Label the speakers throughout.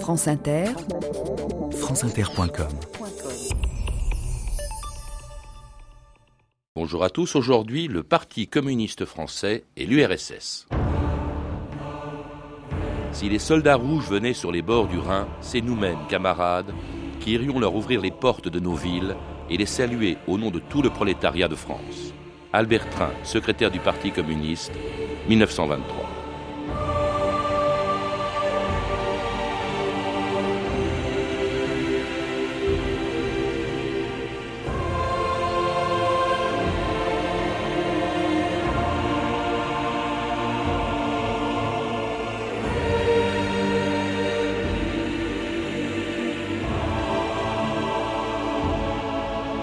Speaker 1: France Inter,
Speaker 2: franceinter.com
Speaker 3: Bonjour à tous, aujourd'hui le Parti communiste français et l'URSS. Si les soldats rouges venaient sur les bords du Rhin, c'est nous-mêmes, camarades, qui irions leur ouvrir les portes de nos villes et les saluer au nom de tout le prolétariat de France. Albert Train, secrétaire du Parti communiste, 1923.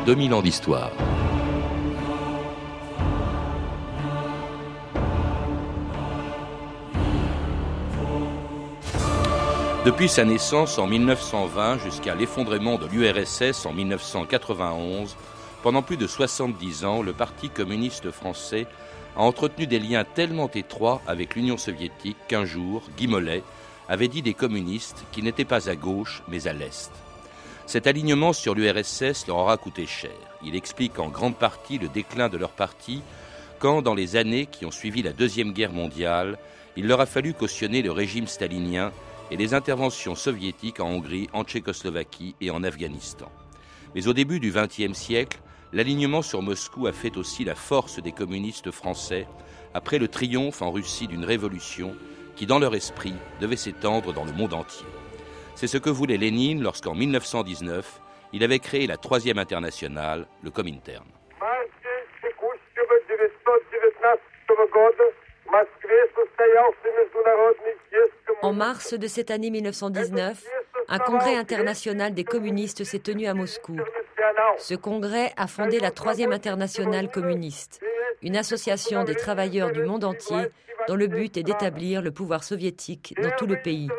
Speaker 3: 2000 ans d'histoire. Depuis sa naissance en 1920 jusqu'à l'effondrement de l'URSS en 1991, pendant plus de 70 ans, le Parti communiste français a entretenu des liens tellement étroits avec l'Union soviétique qu'un jour, Guy Mollet avait dit des communistes qu'ils n'étaient pas à gauche mais à l'Est. Cet alignement sur l'URSS leur aura coûté cher. Il explique en grande partie le déclin de leur parti quand, dans les années qui ont suivi la Deuxième Guerre mondiale, il leur a fallu cautionner le régime stalinien et les interventions soviétiques en Hongrie, en Tchécoslovaquie et en Afghanistan. Mais au début du XXe siècle, l'alignement sur Moscou a fait aussi la force des communistes français après le triomphe en Russie d'une révolution qui, dans leur esprit, devait s'étendre dans le monde entier. C'est ce que voulait Lénine lorsqu'en 1919, il avait créé la troisième internationale, le Comintern.
Speaker 4: En mars de cette année 1919, un congrès international des communistes s'est tenu à Moscou. Ce congrès a fondé la Troisième Internationale communiste, une association des travailleurs du monde entier dont le but est d'établir le pouvoir soviétique dans tout le pays.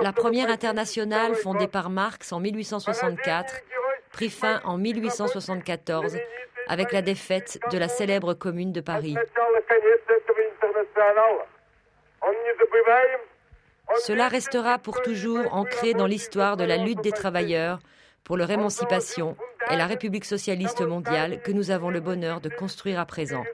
Speaker 4: La première internationale, fondée par Marx en 1864, prit fin en 1874 avec la défaite de la célèbre commune de Paris. Cela restera pour toujours ancré dans l'histoire de la lutte des travailleurs pour leur émancipation et la République socialiste mondiale que nous avons le bonheur de construire à présent.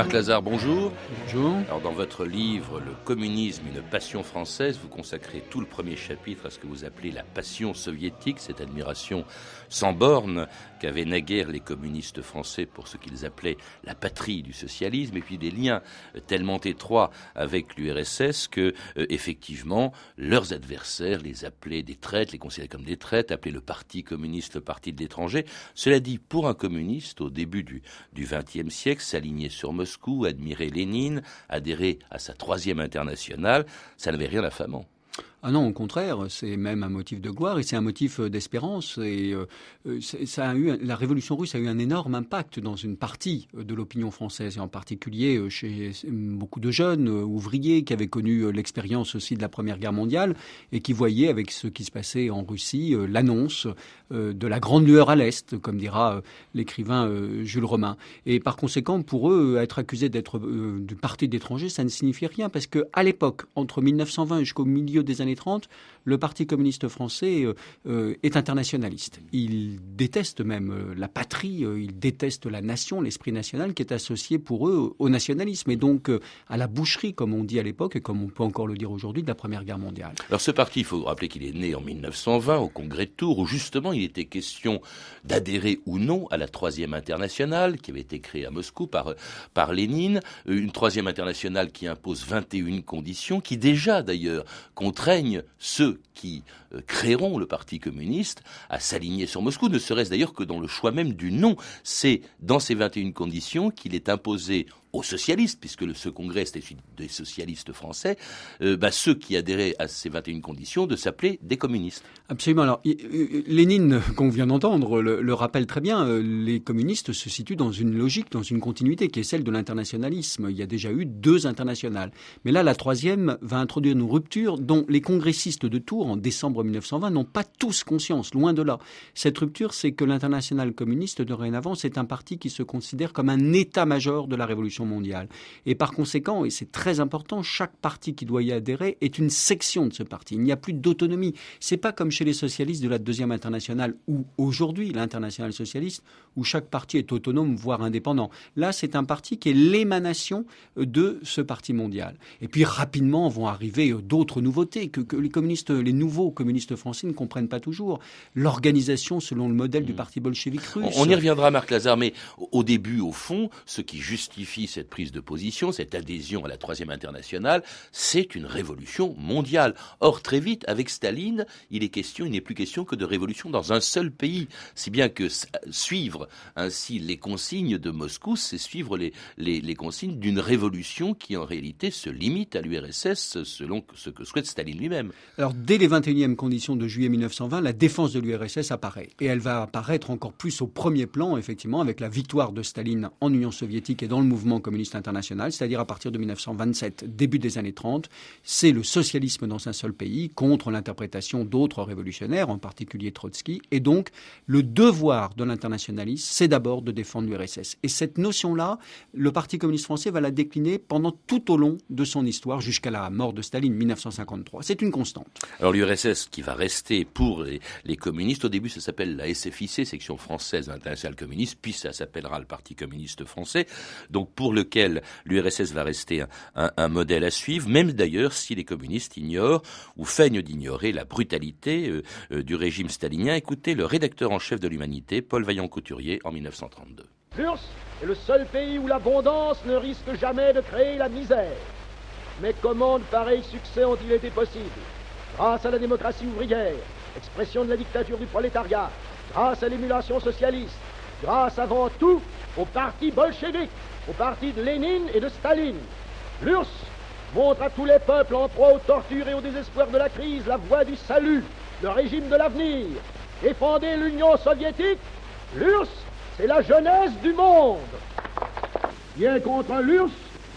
Speaker 3: Marc Lazare, bonjour.
Speaker 5: Bonjour.
Speaker 3: Alors, dans votre livre Le communisme, une passion française, vous consacrez tout le premier chapitre à ce que vous appelez la passion soviétique, cette admiration sans borne qu'avaient naguère les communistes français pour ce qu'ils appelaient la patrie du socialisme, et puis des liens tellement étroits avec l'URSS que, euh, effectivement, leurs adversaires les appelaient des traites, les considéraient comme des traites, appelaient le Parti communiste le Parti de l'étranger. Cela dit, pour un communiste, au début du XXe siècle, s'aligner sur Moscou, admirer Lénine, adhérer à sa troisième internationale, ça n'avait rien d'affamant.
Speaker 5: Ah non, au contraire, c'est même un motif de gloire et c'est un motif euh, d'espérance. Et euh, euh, ça a eu, la révolution russe a eu un énorme impact dans une partie de l'opinion française, et en particulier chez beaucoup de jeunes ouvriers qui avaient connu l'expérience aussi de la Première Guerre mondiale et qui voyaient avec ce qui se passait en Russie l'annonce de la grande lueur à l'Est, comme dira l'écrivain Jules Romain. Et par conséquent, pour eux, être accusés d'être du parti d'étrangers, ça ne signifie rien parce que à l'époque, entre 1920 jusqu'au milieu des années 30, le Parti communiste français euh, euh, est internationaliste. Il déteste même euh, la patrie, il déteste la nation, l'esprit national qui est associé pour eux au nationalisme et donc à la boucherie, comme on dit à l'époque et comme on peut encore le dire aujourd'hui, de la Première Guerre mondiale.
Speaker 3: Alors ce parti, il faut rappeler qu'il est né en 1920 au Congrès de Tours, où justement il était question d'adhérer ou non à la Troisième Internationale qui avait été créée à Moscou par, par Lénine, une Troisième Internationale qui impose 21 conditions, qui déjà d'ailleurs contraignent ceux qui euh, créeront le Parti communiste à s'aligner sur Moscou, ne serait-ce d'ailleurs que dans le choix même du nom. C'est dans ces 21 conditions qu'il est imposé aux socialistes, puisque ce congrès c'était des socialistes français, euh, bah, ceux qui adhéraient à ces 21 conditions de s'appeler des communistes.
Speaker 5: Absolument. Alors, Lénine, qu'on vient d'entendre, le, rappelle très bien, euh, les communistes se situent dans une logique, dans une continuité qui est celle de l'internationalisme. Il y a déjà eu deux internationales. Mais là, la troisième va introduire une rupture dont les congressistes de Tours, en décembre 1920, n'ont pas tous conscience, loin de là. Cette rupture, c'est que l'international communiste, dorénavant, c'est un parti qui se considère comme un état-major de la révolution mondiale. Et par conséquent, et c'est très important, chaque parti qui doit y adhérer est une section de ce parti. Il n'y a plus d'autonomie. C'est pas comme chez les socialistes de la deuxième internationale ou aujourd'hui l'internationale socialiste où chaque parti est autonome voire indépendant. Là, c'est un parti qui est l'émanation de ce parti mondial. Et puis rapidement vont arriver d'autres nouveautés que, les communistes, les nouveaux communistes français ne comprennent pas toujours. L'organisation selon le modèle du hmm. parti bolchevique russe.
Speaker 3: On y reviendra, Marc Lazare, mais au début, au fond, ce qui justifie cette prise de position, cette adhésion à la Troisième Internationale, c'est une révolution mondiale. Or, très vite, avec Staline, il est question, il n'est plus question que de révolution dans un seul pays. Si bien que suivre ainsi les consignes de Moscou, c'est suivre les, les, consignes d'une révolution qui en réalité se limite à l'URSS selon ce que souhaite Staline lui-même.
Speaker 5: Alors, dès les 21e conditions de juillet 1920, la défense de l'URSS apparaît. Et elle va apparaître encore plus au premier plan, effectivement, avec la victoire de Staline en Union soviétique et dans le mouvement communiste international, c'est-à-dire à partir de 1927, début des années 30, c'est le socialisme dans un seul pays contre l'interprétation d'autres révolutionnaires, en particulier Trotsky, et donc le devoir de l'internationalisme, c'est d'abord de défendre l'URSS. Et cette notion-là, le Parti communiste français va la décliner pendant tout au long de son histoire jusqu'à la mort de Staline, 1953. C'est une constante.
Speaker 3: Alors l'URSS qui va rester pour les, communistes, au début ça s'appelle la SFIC, section française de l'international communiste, puis ça s'appellera le Parti communiste français. Donc pour lequel l'URSS va rester un, modèle à suivre, même d'ailleurs si les communistes ignorent ou feignent d'ignorer la brutalité euh, euh, du régime stalinien. Écoutez le rédacteur en chef de l'Humanité, Paul Vaillant-Couturier, en 1932.
Speaker 1: L'URSS est le seul pays où l'abondance ne risque jamais de créer la misère. Mais comment de pareils succès ont-ils été possibles? Grâce à la démocratie ouvrière, expression de la dictature du prolétariat, grâce à l'émulation socialiste, grâce avant tout au parti bolchevique, au parti de Lénine et de Staline. L'URSS montre à tous les peuples en proie aux tortures et au désespoir de la crise la voie du salut, le régime de l'avenir. Et fonder l'Union soviétique, l'URSS, c'est la jeunesse du monde. Qui est contre l'URSS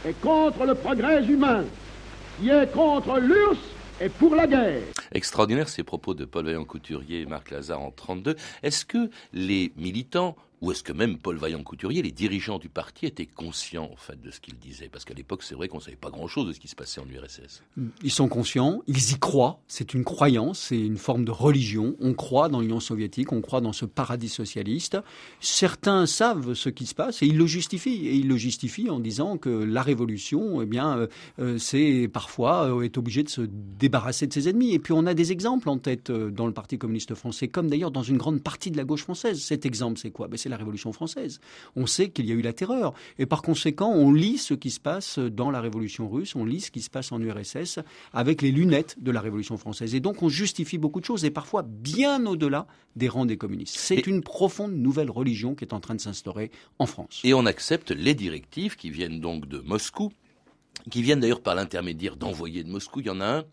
Speaker 1: et contre le progrès humain. Qui est contre l'URSS et pour la guerre.
Speaker 3: Extraordinaire ces propos de Paul Vaillant-Couturier et Marc Lazare en 32. Est-ce que les militants ou est-ce que même Paul Vaillant-Couturier, les dirigeants du parti étaient conscients en fait de ce qu'il disait Parce qu'à l'époque, c'est vrai qu'on ne savait pas grand-chose de ce qui se passait en URSS.
Speaker 5: Ils sont conscients, ils y croient. C'est une croyance, c'est une forme de religion. On croit dans l'Union soviétique, on croit dans ce paradis socialiste. Certains savent ce qui se passe et ils le justifient. Et ils le justifient en disant que la révolution, eh bien, euh, euh, c'est parfois euh, est obligé de se débarrasser de ses ennemis. Et puis on a des exemples en tête dans le Parti communiste français, comme d'ailleurs dans une grande partie de la gauche française. Cet exemple, c'est quoi? Ben, C'est la Révolution française. On sait qu'il y a eu la terreur. Et par conséquent, on lit ce qui se passe dans la Révolution russe, on lit ce qui se passe en URSS avec les lunettes de la Révolution française. Et donc, on justifie beaucoup de choses, et parfois bien au-delà des rangs des communistes. C'est une profonde nouvelle religion qui est en train de s'instaurer en France.
Speaker 3: Et on accepte les directives qui viennent donc de Moscou, qui viennent d'ailleurs par l'intermédiaire d'envoyés de Moscou. Il y en a un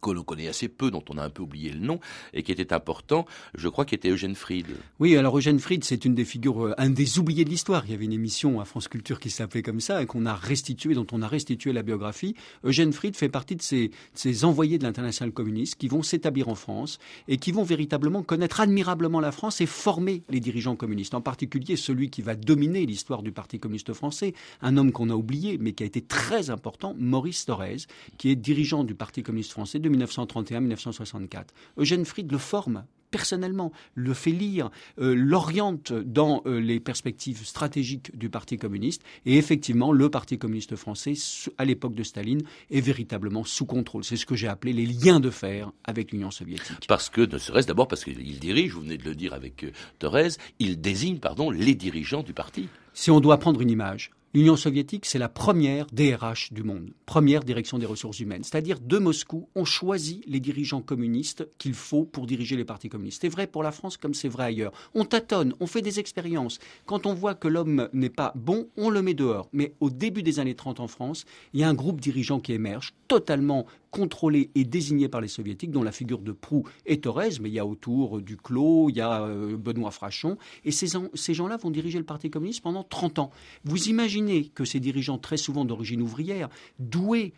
Speaker 3: que l'on connaît assez peu, dont on a un peu oublié le nom, et qui était important, je crois, qui était Eugène Fried.
Speaker 5: Oui, alors Eugène Fried, c'est une des figures, euh, un des oubliés de l'histoire. Il y avait une émission à France Culture qui s'appelait comme ça, et qu'on a restitué, dont on a restitué la biographie. Eugène Fried fait partie de ces, ces envoyés de l'international communiste qui vont s'établir en France et qui vont véritablement connaître admirablement la France et former les dirigeants communistes, en particulier celui qui va dominer l'histoire du Parti communiste français, un homme qu'on a oublié, mais qui a été très important, Maurice Thorez, qui est dirigeant du Parti communiste français de 1931-1964. Eugène Fried le forme personnellement, le fait lire, euh, l'oriente dans euh, les perspectives stratégiques du Parti communiste. Et effectivement, le Parti communiste français, à l'époque de Staline, est véritablement sous contrôle. C'est ce que j'ai appelé les liens de fer avec l'Union soviétique.
Speaker 3: Parce que, ne serait-ce d'abord parce qu'il dirige, vous venez de le dire avec euh, Thorez, il désigne, pardon, les dirigeants du parti.
Speaker 5: Si on doit prendre une image, L'Union soviétique, c'est la première DRH du monde, première direction des ressources humaines. C'est-à-dire, de Moscou, on choisit les dirigeants communistes qu'il faut pour diriger les partis communistes. C'est vrai pour la France comme c'est vrai ailleurs. On tâtonne, on fait des expériences. Quand on voit que l'homme n'est pas bon, on le met dehors. Mais au début des années 30 en France, il y a un groupe dirigeant qui émerge, totalement contrôlé et désigné par les soviétiques, dont la figure de Proux est Thorez, mais il y a autour Duclos, il y a euh, Benoît Frachon, et ces, ces gens-là vont diriger le Parti communiste pendant 30 ans. Vous imaginez que ces dirigeants, très souvent d'origine ouvrière, doués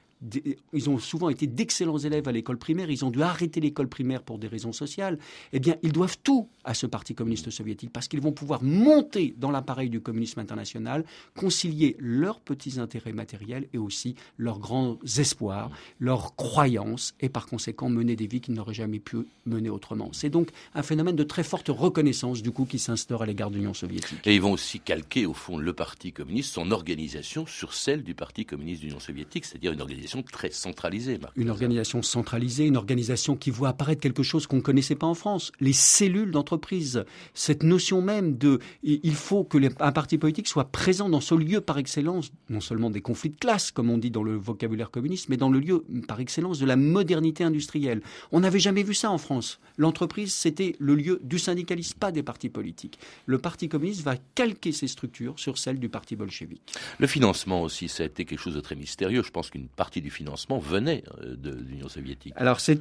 Speaker 5: ils ont souvent été d'excellents élèves à l'école primaire, ils ont dû arrêter l'école primaire pour des raisons sociales, eh bien, ils doivent tout à ce Parti communiste soviétique parce qu'ils vont pouvoir monter dans l'appareil du communisme international, concilier leurs petits intérêts matériels et aussi leurs grands espoirs, leurs croyances et par conséquent mener des vies qu'ils n'auraient jamais pu mener autrement. C'est donc un phénomène de très forte reconnaissance du coup qui s'instaure à l'égard de l'Union soviétique.
Speaker 3: Et ils vont aussi calquer au fond le Parti communiste, son organisation sur celle du Parti communiste de l'Union soviétique, c'est-à-dire une organisation très centralisée.
Speaker 5: Une organisation centralisée, une organisation qui voit apparaître quelque chose qu'on ne connaissait pas en France, les cellules d'entreprise. Cette notion même de il faut que un parti politique soit présent dans ce lieu par excellence, non seulement des conflits de classe, comme on dit dans le vocabulaire communiste, mais dans le lieu par excellence de la modernité industrielle. On n'avait jamais vu ça en France. L'entreprise, c'était le lieu du syndicalisme, pas des partis politiques. Le Parti communiste va calquer ses structures sur celles du Parti bolchevique.
Speaker 3: Le financement aussi, ça a été quelque chose de très mystérieux. Je pense qu'une partie du financement venait euh, de l'Union soviétique.
Speaker 5: Alors c'est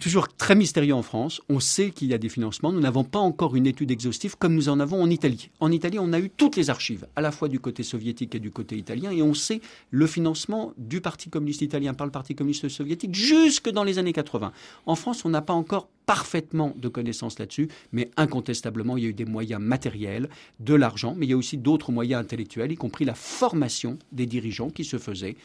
Speaker 5: toujours très mystérieux en France. On sait qu'il y a des financements. Nous n'avons pas encore une étude exhaustive comme nous en avons en Italie. En Italie, on a eu toutes les archives, à la fois du côté soviétique et du côté italien, et on sait le financement du Parti communiste italien par le Parti communiste soviétique jusque dans les années 80. En France, on n'a pas encore parfaitement de connaissances là-dessus, mais incontestablement, il y a eu des moyens matériels, de l'argent, mais il y a aussi d'autres moyens intellectuels, y compris la formation des dirigeants qui se faisaient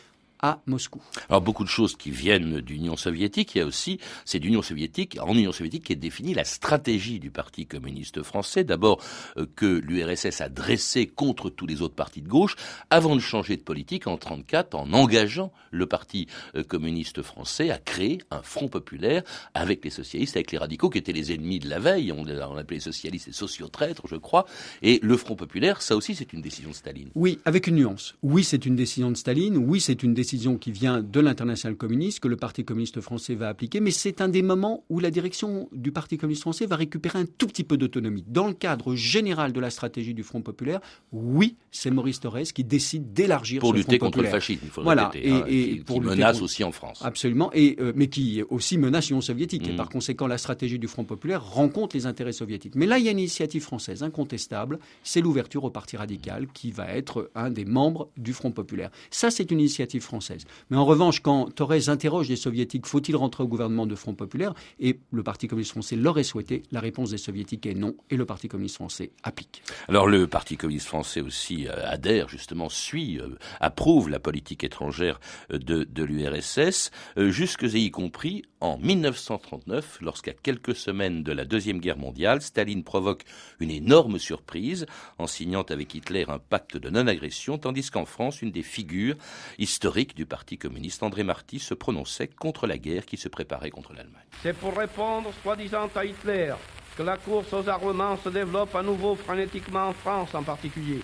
Speaker 5: à Moscou.
Speaker 3: Alors beaucoup de choses qui viennent d'Union soviétique, il y a aussi, c'est d'Union soviétique, en Union soviétique qui est définie la stratégie du Parti communiste français. D'abord euh, que l'URSS a dressé contre tous les autres partis de gauche, avant de changer de politique en 1934, en engageant le Parti euh, communiste français à créer un front populaire avec les socialistes, avec les radicaux qui étaient les ennemis de la veille, on, on appelait les socialistes les sociotraîtres, je crois, et le front populaire, ça aussi c'est une décision de Staline.
Speaker 5: Oui, avec une nuance. Oui, c'est une décision de Staline, oui, c'est une décision qui vient de l'international communiste, que le Parti communiste français va appliquer, mais c'est un des moments où la direction du Parti communiste français va récupérer un tout petit peu d'autonomie. Dans le cadre général de la stratégie du Front populaire, oui, c'est Maurice Thorez qui décide d'élargir
Speaker 3: pour lutter contre le fascisme, il faut voilà, et, hein, et, qui, pour menace aussi en France.
Speaker 5: Absolument, et euh, mais qui aussi menace l'Union soviétique. Et mm. par conséquent, la stratégie du Front populaire rencontre les intérêts soviétiques. Mais là, il y a une initiative française incontestable, c'est l'ouverture au Parti radical qui va être un des membres du Front populaire. Ça, c'est une initiative française. Mais en revanche, quand Thorez interroge les soviétiques, faut-il rentrer au gouvernement de Front populaire? Et le Parti communiste français l'aurait souhaité. La réponse des soviétiques est non, et le Parti communiste français applique.
Speaker 3: Alors le Parti communiste français aussi euh, adhère, justement, suit, euh, approuve la politique étrangère euh, de, de l'URSS, jusque et y compris en 1939, lorsqu'à quelques semaines de la Deuxième Guerre mondiale, Staline provoque une énorme surprise en signant avec Hitler un pacte de non-agression, tandis qu'en France, une des figures historiques du Parti communiste, André Marty, se prononçait contre la guerre qui se préparait contre l'Allemagne.
Speaker 6: C'est pour répondre soi-disant à Hitler que la course aux armements se développe à nouveau frénétiquement en France en particulier.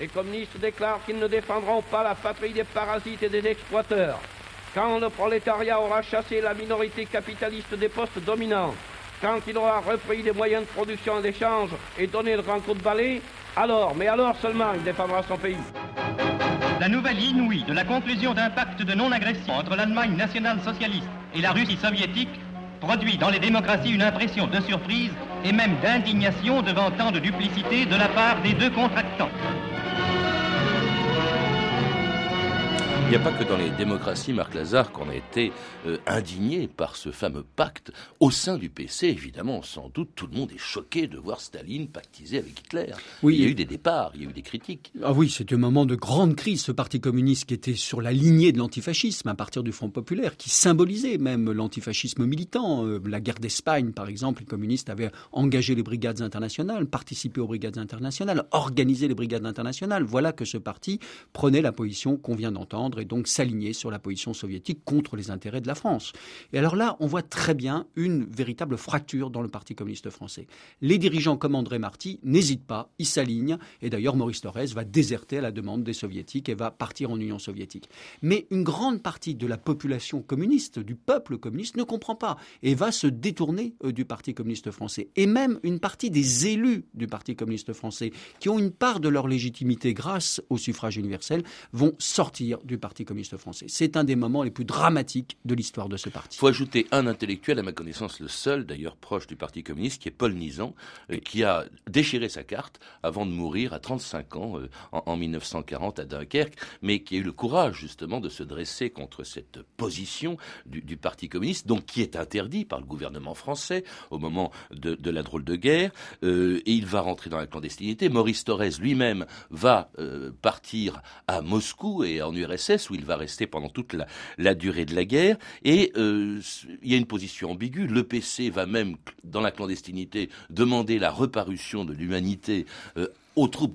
Speaker 6: Les communistes déclarent qu'ils ne défendront pas la patrie des parasites et des exploiteurs. Quand le prolétariat aura chassé la minorité capitaliste des postes dominants, quand il aura repris les moyens de production et d'échange et donné le grand coup de balai, alors, mais alors seulement, il défendra son pays.
Speaker 7: La nouvelle inouïe de la conclusion d'un pacte de non-agression entre l'Allemagne nationale-socialiste et la Russie soviétique produit dans les démocraties une impression de surprise et même d'indignation devant tant de duplicité de la part des deux contractants.
Speaker 3: Il n'y a pas que dans les démocraties, Marc Lazare, qu'on a été euh, indigné par ce fameux pacte. Au sein du PC, évidemment, sans doute, tout le monde est choqué de voir Staline pactiser avec Hitler. Oui, il y a eu des départs, il y a eu des critiques.
Speaker 5: Ah oui, c'est un moment de grande crise, ce parti communiste qui était sur la lignée de l'antifascisme à partir du Front populaire, qui symbolisait même l'antifascisme militant. Euh, la guerre d'Espagne, par exemple, les communistes avaient engagé les brigades internationales, participé aux brigades internationales, organisé les brigades internationales. Voilà que ce parti prenait la position qu'on vient d'entendre et donc s'aligner sur la position soviétique contre les intérêts de la France. Et alors là, on voit très bien une véritable fracture dans le Parti communiste français. Les dirigeants comme André Marty n'hésitent pas, ils s'alignent, et d'ailleurs Maurice Thorez va déserter à la demande des soviétiques et va partir en Union soviétique. Mais une grande partie de la population communiste, du peuple communiste, ne comprend pas et va se détourner euh, du Parti communiste français. Et même une partie des élus du Parti communiste français, qui ont une part de leur légitimité grâce au suffrage universel, vont sortir du Parti communiste français. C'est un des moments les plus dramatiques de l'histoire de ce parti.
Speaker 3: Il faut ajouter un intellectuel, à ma connaissance le seul d'ailleurs proche du Parti communiste, qui est Paul Nizan, euh, qui a déchiré sa carte avant de mourir à 35 ans euh, en, 1940 à Dunkerque, mais qui a eu le courage justement de se dresser contre cette position du, Parti communiste, donc qui est interdit par le gouvernement français au moment de, la drôle de guerre, euh, et il va rentrer dans la clandestinité. Maurice Thorez lui-même va partir à Moscou et en URSS, où il va rester pendant toute la, durée de la guerre, et il y a une position ambiguë. Le PC va même, dans la clandestinité, demander la reparution de l'humanité euh, aux troupes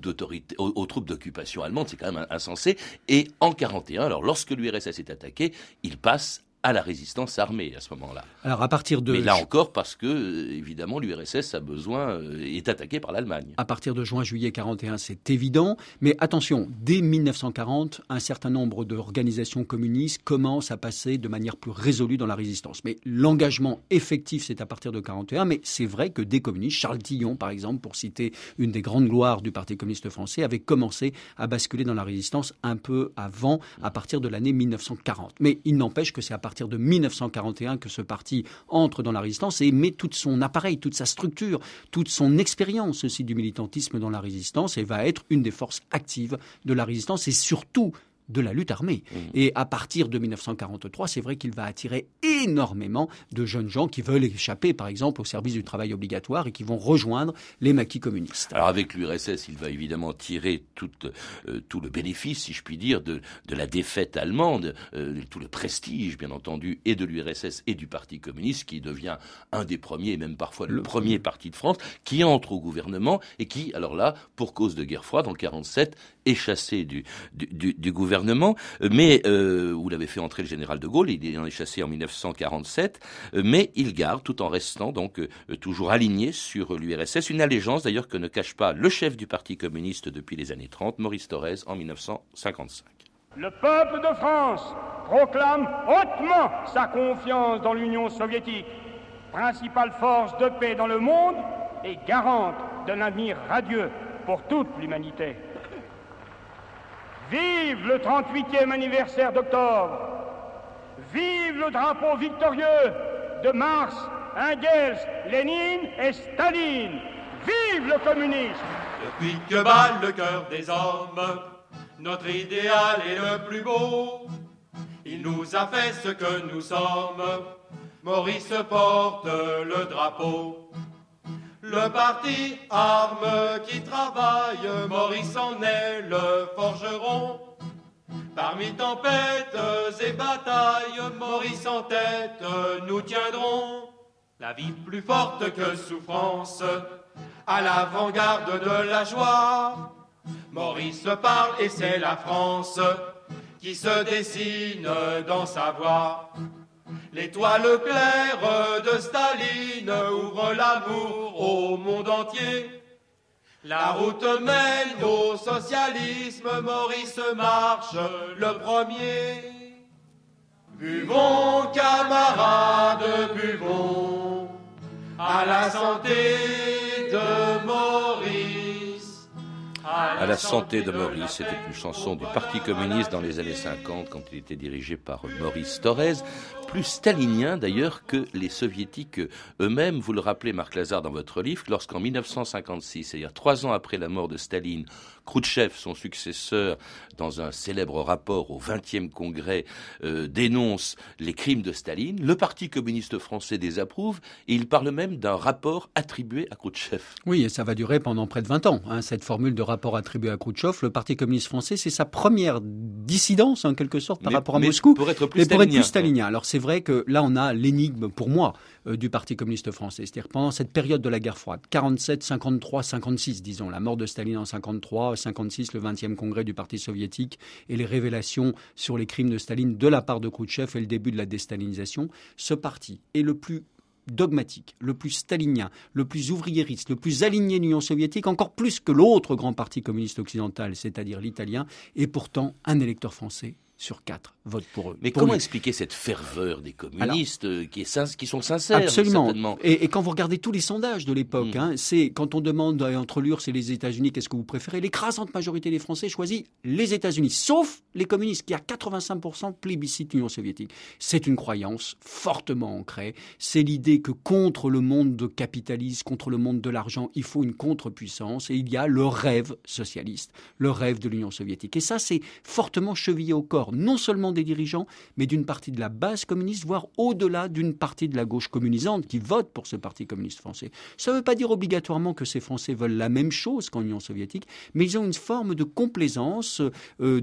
Speaker 3: d'occupation allemandes, c'est quand même insensé. Et en 41, alors lorsque l'URSS est attaqué, il passe à la résistance armée à ce moment-là.
Speaker 5: Alors à partir de
Speaker 3: mais là encore parce que euh, évidemment l'URSS a besoin euh, est attaqué par l'Allemagne.
Speaker 5: À partir de juin juillet 41, c'est évident, mais attention, dès 1940, un certain nombre d'organisations communistes commencent à passer de manière plus résolue dans la résistance. Mais l'engagement effectif, c'est à partir de 41, mais c'est vrai que des communistes, Charles Tillon par exemple, pour citer une des grandes gloires du Parti communiste français, avait commencé à basculer dans la résistance un peu avant, à partir de l'année 1940. Mais il n'empêche que c'est à partir partir de 1941 que ce parti entre dans la résistance et met tout son appareil, toute sa structure, toute son expérience aussi du militantisme dans la résistance et va être une des forces actives de la résistance et surtout de la lutte armée. Mmh. Et à partir de 1943, c'est vrai qu'il va attirer énormément de jeunes gens qui veulent échapper, par exemple, au service du travail obligatoire et qui vont rejoindre les maquis communistes.
Speaker 3: Alors avec l'URSS, il va évidemment tirer tout, euh, tout le bénéfice, si je puis dire, de, de la défaite allemande, euh, tout le prestige, bien entendu, et de l'URSS et du Parti communiste, qui devient un des premiers, et même parfois le, premier parti de France, qui entre au gouvernement et qui, alors là, pour cause de guerre froide, en 47, est chassé du, du, gouvernement mais euh, vous l'avez fait entrer le général de Gaulle, il en est chassé en 1947, euh, mais il garde, tout en restant donc euh, toujours aligné sur l'URSS, une allégeance d'ailleurs que ne cache pas le chef du Parti communiste depuis les années 30, Maurice Thorez, en 1955.
Speaker 8: Le peuple de France proclame hautement sa confiance dans l'Union soviétique, principale force de paix dans le monde et garante d'un avenir radieux pour toute l'humanité. Vive le 38e anniversaire d'octobre. Vive le drapeau victorieux de Mars, Engels, Lénine et Staline. Vive le communisme.
Speaker 9: Depuis que bat le cœur des hommes, notre idéal est le plus beau. Il nous a fait ce que nous sommes. Maurice porte le drapeau. Le parti arme qui travaille, Maurice en est le forgeron. Parmi tempêtes et batailles, Maurice en tête, nous tiendrons. La vie plus forte que souffrance, à l'avant-garde de la joie. Maurice parle et c'est la France qui se dessine dans sa voix. L'étoile claire de Staline ouvre l'amour au monde entier. La route mène au socialisme, Maurice marche le premier. Buvons, camarades, buvons à la santé de Maurice.
Speaker 3: À la santé de Maurice, c'était une chanson du Parti communiste dans les années 50 quand il était dirigé par Maurice Thorez plus stalinien d'ailleurs que les soviétiques eux-mêmes. Vous le rappelez, Marc Lazare, dans votre livre, lorsqu'en 1956, c'est-à-dire trois ans après la mort de Staline, Khrouchtchev, son successeur, dans un célèbre rapport au 20e congrès, euh, dénonce les crimes de Staline. Le Parti communiste français désapprouve et il parle même d'un rapport attribué à Khrouchtchev.
Speaker 5: Oui, et ça va durer pendant près de 20 ans, hein, cette formule de rapport attribué à Khrouchtchev. Le Parti communiste français, c'est sa première dissidence, en quelque sorte, par rapport à Moscou.
Speaker 3: Pour être plus, stalinien.
Speaker 5: Alors c'est vrai que là, on a l'énigme, pour moi, du Parti communiste français. C'est-à-dire pendant cette période de la guerre froide, 47, 53, 56, disons, la mort de Staline en 53, 56, le 20e congrès du Parti soviétique et les révélations sur les crimes de Staline de la part de Khrouchtchev et le début de la déstalinisation, ce parti est le plus dogmatique, le plus stalinien, le plus ouvriériste, le plus aligné de l'Union soviétique, encore plus que l'autre grand parti communiste occidental, c'est-à-dire l'italien, et pourtant un électeur français sur quatre vote pour eux.
Speaker 3: Mais comment expliquer cette ferveur des communistes euh, qui, est, qui, sont sincères
Speaker 5: Absolument. Et, quand vous regardez tous les sondages de l'époque, mm. hein, c'est quand on demande entre l'URSS et les États-Unis qu'est-ce que vous préférez, l'écrasante majorité des Français choisit les États-Unis, sauf les communistes qui à 85% plébiscitent l'Union soviétique. C'est une croyance fortement ancrée. C'est l'idée que contre le monde de capitalisme, contre le monde de l'argent, il faut une contre-puissance et il y a le rêve socialiste, le rêve de l'Union soviétique. Et ça, c'est fortement chevillé au corps non seulement des dirigeants, mais d'une partie de la base communiste, voire au-delà d'une partie de la gauche communisante qui vote pour ce Parti communiste français. Ça ne veut pas dire obligatoirement que ces Français veulent la même chose qu'en Union soviétique, mais ils ont une forme de complaisance, euh,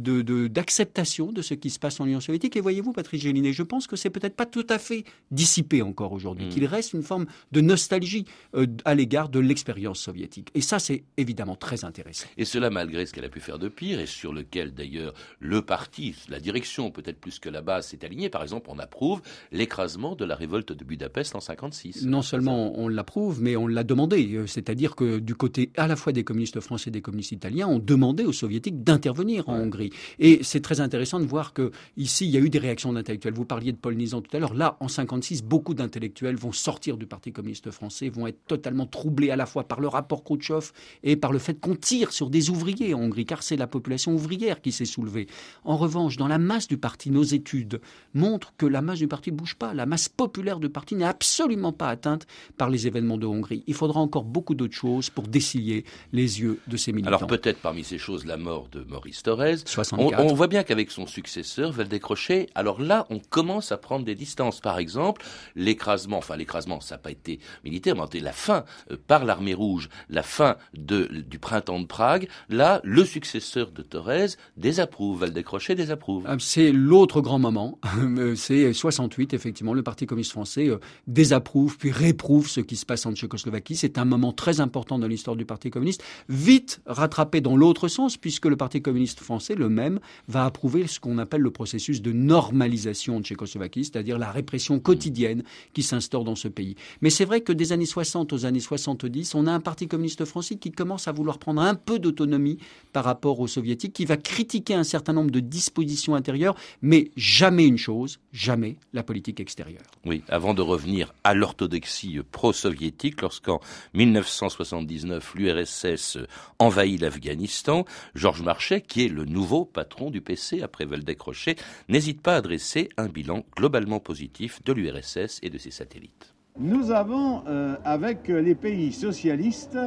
Speaker 5: d'acceptation de, ce qui se passe en Union soviétique. Et voyez-vous, Patrice Gélinet, je pense que c'est peut-être pas tout à fait dissipé encore aujourd'hui, mm. qu'il reste une forme de nostalgie euh, à l'égard de l'expérience soviétique. Et ça, c'est évidemment très intéressant.
Speaker 3: Et cela malgré ce qu'elle a pu faire de pire, et sur lequel d'ailleurs le parti, la direction peut-être plus que la base s'est alignée. Par exemple, on approuve l'écrasement de la révolte de Budapest en 56.
Speaker 5: Non seulement on l'approuve, mais on l'a demandé. Euh, c'est-à-dire que du côté à la fois des communistes français et des communistes italiens, on demandait aux soviétiques d'intervenir en Hongrie. Et c'est très intéressant de voir que ici, il y a eu des réactions d'intellectuels. Vous parliez de Paul Nizan tout à l'heure. Là, en 56, beaucoup d'intellectuels vont sortir du Parti communiste français, vont être totalement troublés à la fois par le rapport Khrouchtchev et par le fait qu'on tire sur des ouvriers en Hongrie, car c'est la population ouvrière qui s'est soulevée. En revanche, dans la masse du parti, nos études montrent que la masse du parti ne bouge pas. La masse populaire du parti n'est absolument pas atteinte par les événements de Hongrie. Il faudra encore beaucoup d'autres choses pour dessiller les yeux de ces militants.
Speaker 3: Alors peut-être parmi ces choses la mort de Maurice Thorez. On, voit bien qu'avec son successeur, Valdécrochet, alors là, on commence à prendre des distances. Par exemple, l'écrasement, enfin l'écrasement, ça n'a pas été militaire, mais la fin euh, par l'armée rouge, la fin de, du printemps de Prague. Là, le successeur de Thorez désapprouve, Valdécrochet désapprouve.
Speaker 5: Ah, c'est l'autre grand moment. c'est 68, effectivement. Le Parti communiste français euh, désapprouve puis réprouve ce qui se passe en Tchécoslovaquie. C'est un moment très important dans l'histoire du Parti communiste. Vite rattrapé dans l'autre sens, puisque le Parti communiste français, le même, va approuver ce qu'on appelle le processus de normalisation en Tchécoslovaquie, c'est-à-dire la répression quotidienne qui s'instaure dans ce pays. Mais c'est vrai que des années 60 aux années 70, on a un Parti communiste français qui commence à vouloir prendre un peu d'autonomie par rapport aux soviétiques, qui va critiquer un certain nombre de dispositions intérieures mais jamais une chose, jamais la politique extérieure.
Speaker 3: Oui, avant de revenir à l'orthodoxie pro-soviétique, lorsqu'en 1979 l'URSS envahit l'Afghanistan, Georges Marchais, qui est le nouveau patron du PC après Valdec-Rochet, n'hésite pas à dresser un bilan globalement positif de l'URSS et de ses satellites.
Speaker 10: Nous avons, euh, avec les pays socialistes,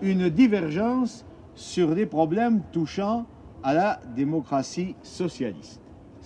Speaker 10: une divergence sur des problèmes touchant à la démocratie socialiste.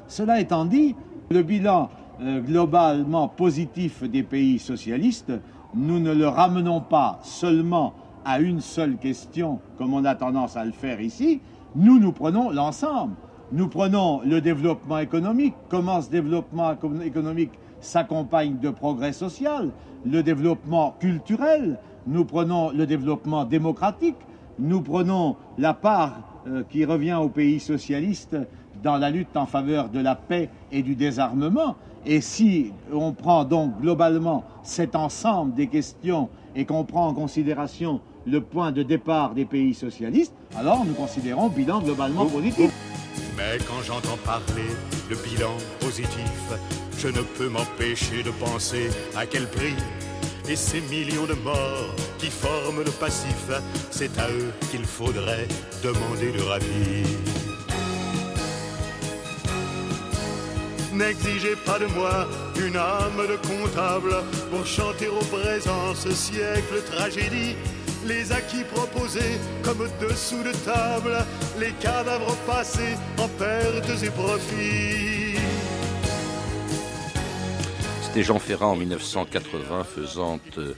Speaker 10: Cela étant dit, le bilan euh, globalement positif des pays socialistes, nous ne le ramenons pas seulement à une seule question, comme on a tendance à le faire ici, nous, nous prenons l'ensemble. Nous prenons le développement économique, comment ce développement économique s'accompagne de progrès social, le développement culturel, nous prenons le développement démocratique, nous prenons la part qui revient aux pays socialistes dans la lutte en faveur de la paix et du désarmement. Et si on prend donc globalement cet ensemble des questions et qu'on prend en considération le point de départ des pays socialistes, alors nous considérons bilan globalement positif.
Speaker 11: Mais quand j'entends parler de bilan positif, je ne peux m'empêcher de penser à quel prix et ces millions de morts qui forment le passif, c'est à eux qu'il faudrait demander le rapide. N'exigez pas de moi une âme de comptable pour chanter au présent ce siècle tragédie. Les acquis proposés comme dessous de table, les cadavres passés en pertes et profits
Speaker 3: C'était Jean Ferrat en 1980 faisant euh,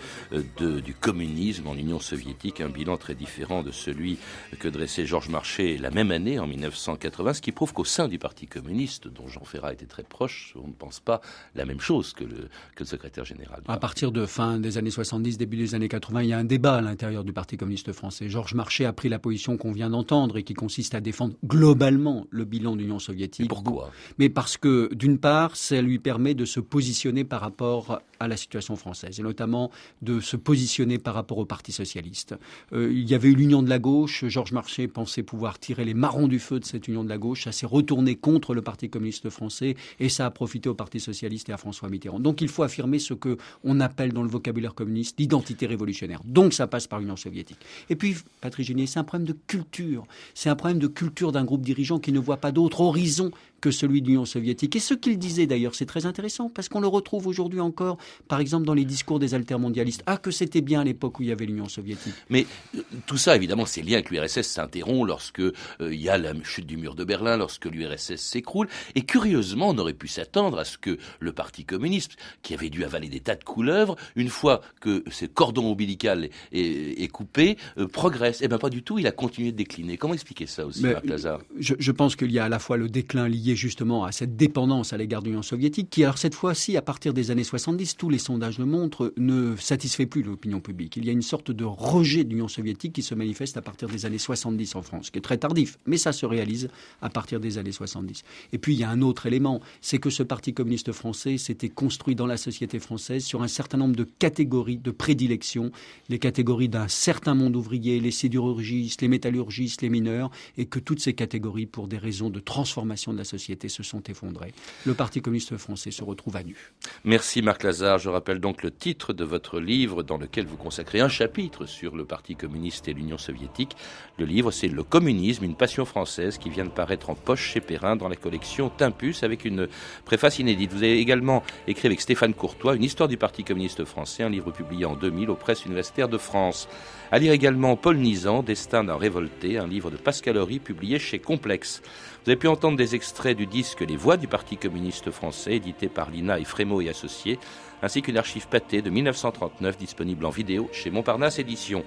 Speaker 3: de, du communisme en Union soviétique un bilan très différent de celui que dressait Georges Marchais la même année en 1980, ce qui prouve qu'au sein du Parti communiste, dont Jean Ferrat était très proche, on ne pense pas la même chose que le, que le secrétaire général.
Speaker 5: À partir de fin des années 70, début des années 80, il y a un débat à l'intérieur du Parti communiste français. Georges Marchais a pris la position qu'on vient d'entendre et qui consiste à défendre globalement le bilan de l'Union soviétique.
Speaker 3: pourquoi?
Speaker 5: Mais parce que, d'une part, ça lui permet de se positionner par rapport à la situation française, et notamment de se positionner par rapport au Parti socialiste. Euh, il y avait eu l'union de la gauche, Georges Marchais pensait pouvoir tirer les marrons du feu de cette union de la gauche, ça s'est retourné contre le Parti communiste français, et ça a profité au Parti socialiste et à François Mitterrand. Donc il faut affirmer ce que on appelle dans le vocabulaire communiste l'identité révolutionnaire. Donc ça passe par l'Union soviétique. Et puis, Patrick Génier, c'est un problème de culture. C'est un problème de culture d'un groupe dirigeant qui ne voit pas d'autre horizon que celui de l'Union soviétique. Et ce qu'il disait d'ailleurs, c'est très intéressant, parce qu'on le retrouve aujourd'hui encore, par exemple, dans les discours des altermondialistes. Ah, que c'était bien à l'époque où il y avait l'Union soviétique.
Speaker 3: Mais euh, tout ça, évidemment, c'est lié avec l'URSS s'interrompt lorsque euh, il y a la chute du mur de Berlin, lorsque l'URSS s'écroule. Et curieusement, on aurait pu s'attendre à ce que le Parti communiste, qui avait dû avaler des tas de couleuvres, une fois que ce cordon ombilical est, coupé, euh, progresse. Eh bien, pas du tout, il a continué de décliner. Comment expliquer ça aussi, Marc Lazare?
Speaker 5: je, je pense qu'il y a à la fois le déclin lié justement à cette dépendance à l'égard de l'Union soviétique, qui alors cette fois-ci, à partir des années 70, tous les sondages le montrent, ne satisfait plus l'opinion publique. Il y a une sorte de rejet de l'Union soviétique qui se manifeste à partir des années 70 en France, qui est très tardif, mais ça se réalise à partir des années 70. Et puis il y a un autre élément, c'est que ce Parti communiste français s'était construit dans la société française sur un certain nombre de catégories de prédilection, les catégories d'un certain monde ouvrier, les sidérurgistes, les métallurgistes, les mineurs, et que toutes ces catégories, pour des raisons de transformation de la société, se sont effondrées. Le Parti communiste français se retrouve à nu.
Speaker 3: Merci Marc Lazare. Je rappelle donc le titre de votre livre dans lequel vous consacrez un chapitre sur le Parti communiste et l'Union soviétique. Le livre, c'est Le communisme, une passion française qui vient de paraître en poche chez Perrin dans la collection Timpus avec une préface inédite. Vous avez également écrit avec Stéphane Courtois une histoire du Parti communiste français, un livre publié en 2000 aux presses universitaires de France. À lire également Paul Nizan, Destin d'un révolté, un livre de Pascal Horry publié chez Complexe. Vous avez pu entendre des extraits du disque Les Voix du Parti communiste français, édité par Lina et Frémaux et Associés, ainsi qu'une archive pâtée de 1939 disponible en vidéo chez Montparnasse Éditions.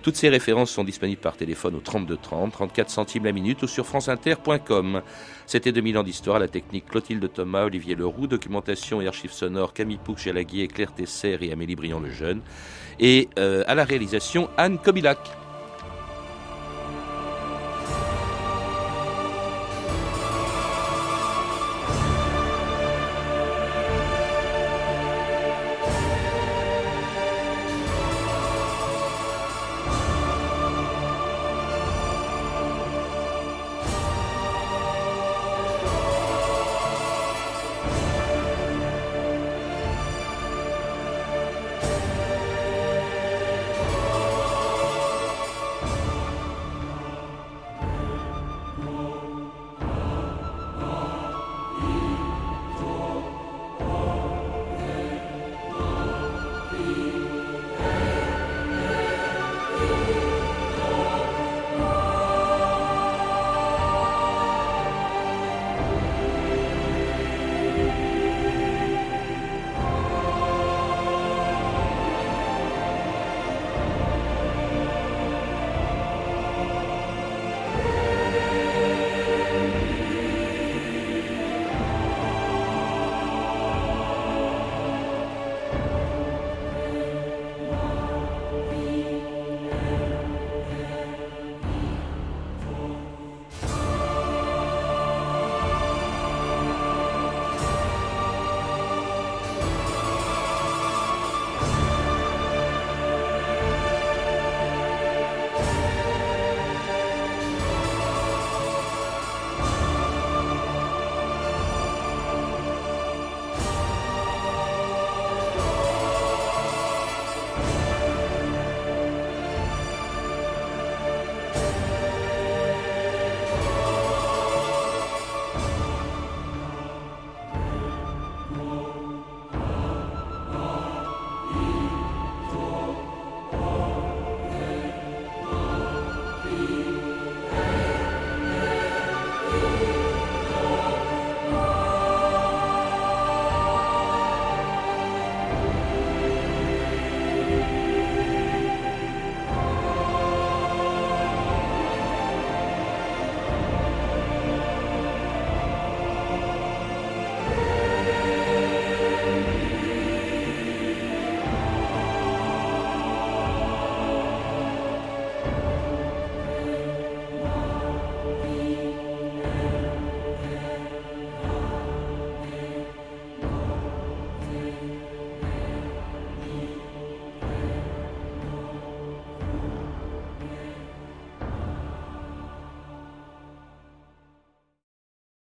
Speaker 3: Toutes ces références sont disponibles par téléphone au 32 30, 34 centimes la minute ou sur franceinter.com. C'était 2000 ans d'histoire, la technique Clotilde Thomas, Olivier Leroux, documentation et archives sonores Camille Pouc-Jalaguier, Claire Tesser et Amélie Briand le Jeune, et euh, à la réalisation Anne Kobilac.